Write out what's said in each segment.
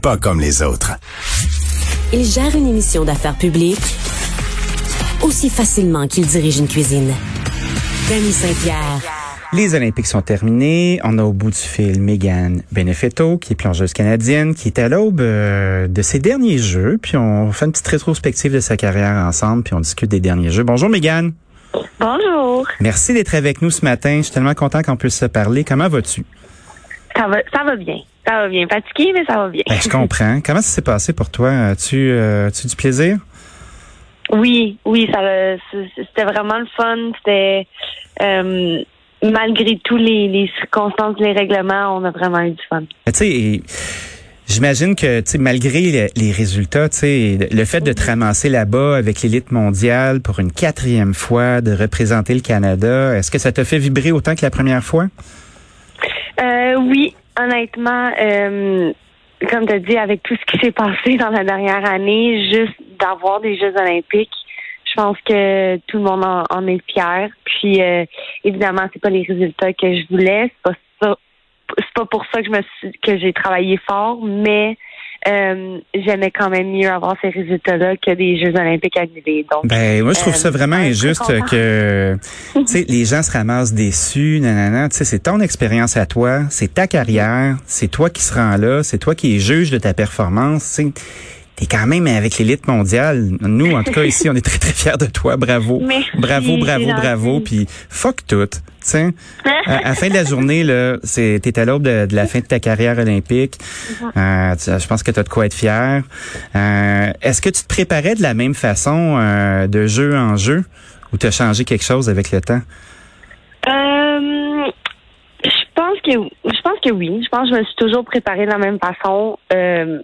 pas comme les autres. Il gère une émission d'affaires publiques aussi facilement qu'il dirige une cuisine. Danny Saint-Pierre. Les Olympiques sont terminés. On a au bout du fil Megan Benefetto, qui est plongeuse canadienne, qui est à l'aube euh, de ses derniers jeux. Puis on fait une petite rétrospective de sa carrière ensemble, puis on discute des derniers jeux. Bonjour Megan. Bonjour. Merci d'être avec nous ce matin. Je suis tellement content qu'on puisse se parler. Comment vas-tu? Ça va, ça va bien. Ça va bien. Fatigué, mais ça va bien. Ben, je comprends. Comment ça s'est passé pour toi? As-tu euh, as du plaisir? Oui, oui, ça c'était vraiment le fun. C'était euh, malgré tous les, les circonstances, les règlements, on a vraiment eu du fun. Tu sais, j'imagine que malgré le- les résultats, le fait de te ramasser là-bas avec l'élite mondiale pour une quatrième fois, de représenter le Canada, est-ce que ça t'a fait vibrer autant que la première fois? Euh, oui, honnêtement, euh, comme tu as dit, avec tout ce qui s'est passé dans la dernière année, juste d'avoir des Jeux olympiques, je pense que tout le monde en, est fier. Puis euh, évidemment, c'est pas les résultats que je voulais, c'est pas ça, c'est pas pour ça que je me suis, que j'ai travaillé fort, mais euh, j'aimais quand même mieux avoir ces résultats-là que des Jeux olympiques annulés. Donc, Ben, moi, je trouve Euh, ça vraiment ouais, injuste que, tu sais, les gens se ramassent déçus, nanana. Tu sais, c'est ton expérience à toi, c'est ta carrière, c'est toi qui se rends là, c'est toi qui es juge de ta performance. Tu sais, t'es quand même avec l'élite mondiale. Nous, en tout cas, ici, on est très, très fiers de toi. Bravo. Merci, bravo, bravo, bravo. Puis, fuck tout. Sais, à, la fin de la journée, là, c'est, t'es à l'aube de, de la fin de ta carrière olympique. Euh, tu- je pense que tu as de quoi être fier. Euh, est-ce que tu te préparais de la même façon euh, de jeu en jeu ou tu as changé quelque chose avec le temps? Euh, je pense que je pense que oui. Je pense que je me suis toujours préparée de la même façon. Euh,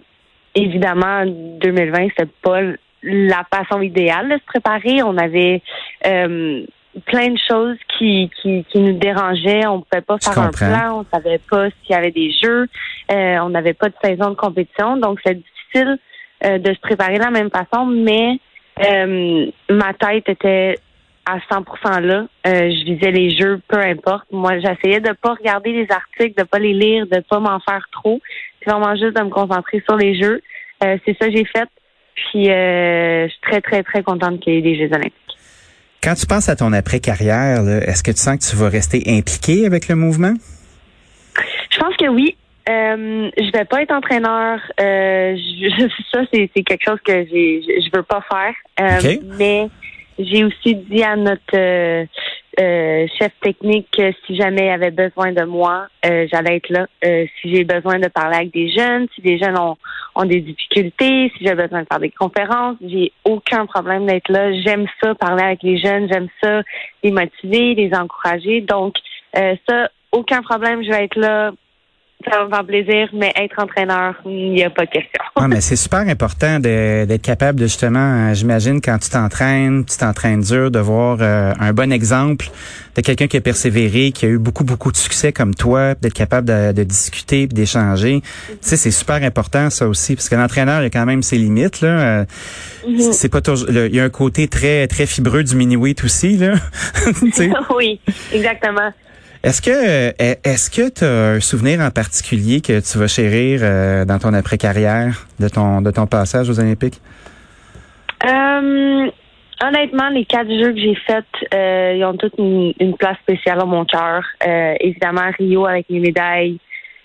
évidemment, 2020, c'était pas la façon idéale de se préparer. On avait euh, plein de choses qui, qui, qui nous dérangeaient. On pouvait pas Je faire un plan. On savait pas s'il y avait des jeux. Euh, on n'avait pas de saison de compétition. Donc, c'est difficile euh, de se préparer de la même façon. Mais ma tête était à 100% là. Je visais les jeux, peu importe. Moi, j'essayais de pas regarder les articles, de pas les lire, de pas m'en faire trop. Vraiment juste de me concentrer sur les jeux. Euh, c'est ça que j'ai fait. Puis, euh, je suis très, très, très contente qu'il y ait des Jeux olympiques. Quand tu penses à ton après-carrière, est-ce que tu sens que tu vas rester impliqué avec le mouvement? Je pense que oui. Euh, je vais pas être entraîneur. Euh, je, ça, c'est, quelque chose que j'ai, je, veux pas faire. Euh. Mais j'ai aussi dit à notre euh, euh, chef technique que si jamais il avait besoin de moi, euh, j'allais être là. Euh, si j'ai besoin de parler avec des jeunes, si des jeunes ont, ont des difficultés, si j'ai besoin de faire des conférences, j'ai aucun problème d'être là. J'aime ça, parler avec les jeunes, j'aime ça, les motiver, les encourager. Donc, euh, ça, aucun problème, je vais être là. Ça va me faire plaisir, mais être entraîneur, il n'y a pas de question. Ah, mais c'est super important d'être capable de justement, euh, j'imagine, quand tu t'entraînes, tu t'entraînes dur, de voir euh, un bon exemple de quelqu'un qui a persévéré, qui a eu beaucoup, beaucoup de succès comme toi, d'être capable de, de discuter d'échanger. Tu sais, c'est super important, ça aussi, parce que l'entraîneur, il a quand même ses limites, là. Euh, c'est- C'est pas toujours, le- il y a un côté très, très fibreux du mini-wheat aussi, là. Oui, exactement. Est-ce que est-ce que tu as un souvenir en particulier que tu vas chérir euh, dans ton après-carrière de ton de ton passage aux Olympiques? Euh, honnêtement, les quatre jeux que j'ai faits, euh, ils ont toutes une, une place spéciale dans mon cœur. Évidemment, Rio avec mes médailles,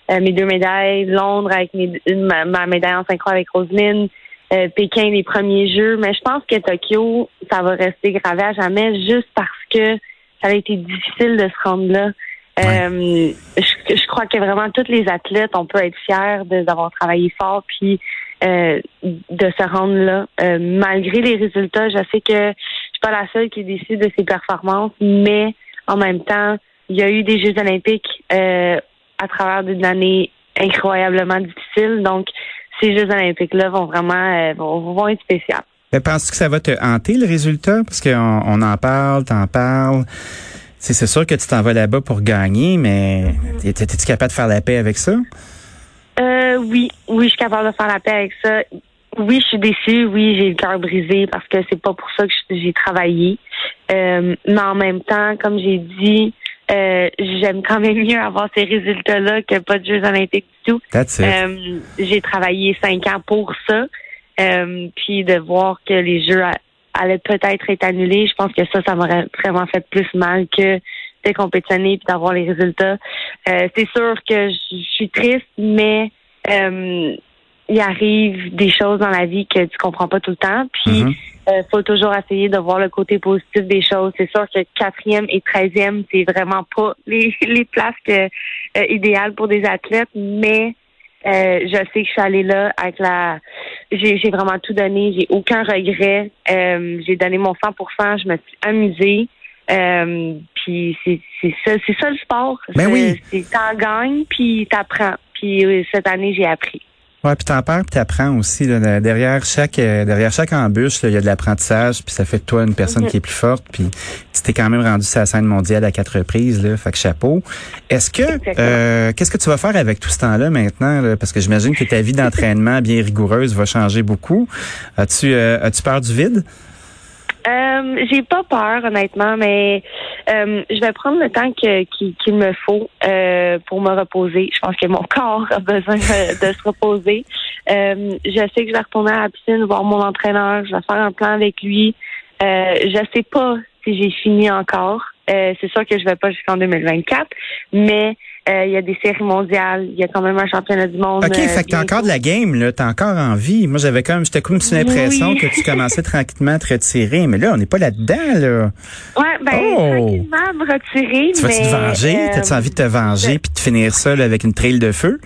mes deux médailles, Londres avec mes, ma, ma médaille en synchro avec Roselyne, euh, Pékin les premiers jeux. Mais je pense que Tokyo, ça va rester gravé à jamais juste parce que ça a été difficile de se rendre là. Euh, je, je crois que vraiment tous les athlètes, on peut être fiers d'avoir travaillé fort, puis euh, de se rendre là. Euh, malgré les résultats, je sais que je suis pas la seule qui décide de ses performances, mais en même temps, il y a eu des Jeux olympiques euh, à travers d'une année incroyablement difficile. Donc, ces Jeux olympiques-là vont vraiment vont, vont être spéciaux. Mais penses-tu que ça va te hanter le résultat? Parce qu'on on en parle, t'en parles. C'est sûr que tu t'en vas là-bas pour gagner, mais es-tu capable de faire la paix avec ça? Euh, oui, oui, je suis capable de faire la paix avec ça. Oui, je suis déçue. Oui, j'ai le cœur brisé parce que c'est pas pour ça que j'ai travaillé. Euh, mais en même temps, comme j'ai dit, euh, j'aime quand même mieux avoir ces résultats-là que pas de Jeux olympiques du tout. Euh, j'ai travaillé cinq ans pour ça. Euh, puis de voir que les Jeux a- allaient peut-être être annulés, je pense que ça, ça m'aurait vraiment fait plus mal que de compétitionner puis d'avoir les résultats. Euh, c'est sûr que je suis triste, mais euh, il arrive des choses dans la vie que tu comprends pas tout le temps. Puis Mhm. euh, faut toujours essayer de voir le côté positif des choses. C'est sûr que quatrième et treizième, c'est vraiment pas les, les places que, euh, idéales pour des athlètes, mais euh, je sais que je suis allée là avec la j'ai j'ai vraiment tout donné, j'ai aucun regret. Euh, j'ai donné mon 100%, je me suis amusée. Euh, puis c'est ça, c'est ça le sport. Ben oui. T'en gagnes puis t'apprends. Puis euh, cette année j'ai appris. Ouais, puis t'en perds, puis t'apprends aussi. Là, derrière chaque euh, derrière chaque embûche, il y a de l'apprentissage, puis ça fait de toi une personne Mhm. qui est plus forte. Puis tu t'es quand même rendu sur la scène mondiale à quatre reprises, là, fait que chapeau. Est-ce que euh, qu'est-ce que tu vas faire avec tout ce temps-là maintenant là? Parce que j'imagine que ta vie d'entraînement bien rigoureuse va changer beaucoup. As-tu euh, as-tu peur du vide? Euh, j'ai pas peur, honnêtement, mais euh, je vais prendre le temps que- qu'il me faut euh, pour me reposer. Je pense que mon corps a besoin de, se reposer. Euh, je sais que je vais retourner à la piscine, voir mon entraîneur. Je vais faire un plan avec lui. Je sais pas si j'ai fini encore. Euh, c'est sûr que je vais pas jusqu'en 2024, mais euh, il y a des séries mondiales. Il y a quand même un championnat du monde. OK, euh, fait que t'as encore de la game, là. T'as encore envie. Moi, j'avais comme, j'étais comme sur l'impression Oui. que tu commençais tranquillement à te retirer. Mais là, on n'est pas là-dedans, là. Ouais, ben, Oh! tranquillement me retirer. Tu vas-tu mais, te venger? euh, T'as-tu envie de te venger puis de finir ça, là, avec une trail de feu?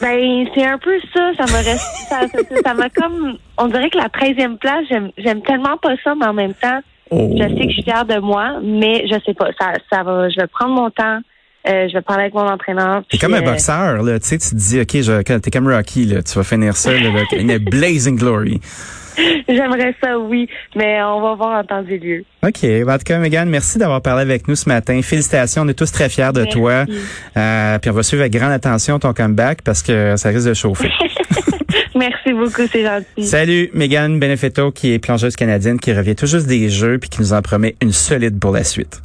Ben, c'est un peu ça. Ça reste, ça, ça, ça m'a comme, on dirait que la 13e place, j'aime tellement pas ça, mais en même temps, Oh. je sais que je suis fière de moi, mais je sais pas, ça, ça va, je vais prendre mon temps, euh, je vais parler avec mon entraîneur. T'es comme un euh, boxeur, là. Tu sais, tu te dis, OK, je, t'es comme Rocky, là. Tu vas finir ça, là, là, a blazing glory. J'aimerais ça, oui, mais on va voir en temps et lieu. OK. En tout cas, Megan, merci d'avoir parlé avec nous ce matin. Félicitations. On est tous très fiers de Merci. toi. Euh, puis on va suivre avec grande attention ton comeback parce que ça risque de chauffer. Merci beaucoup, c'est gentil. Salut, Megan Benefetto, qui est plongeuse canadienne, qui revient tout juste des Jeux puis qui nous en promet une solide pour la suite.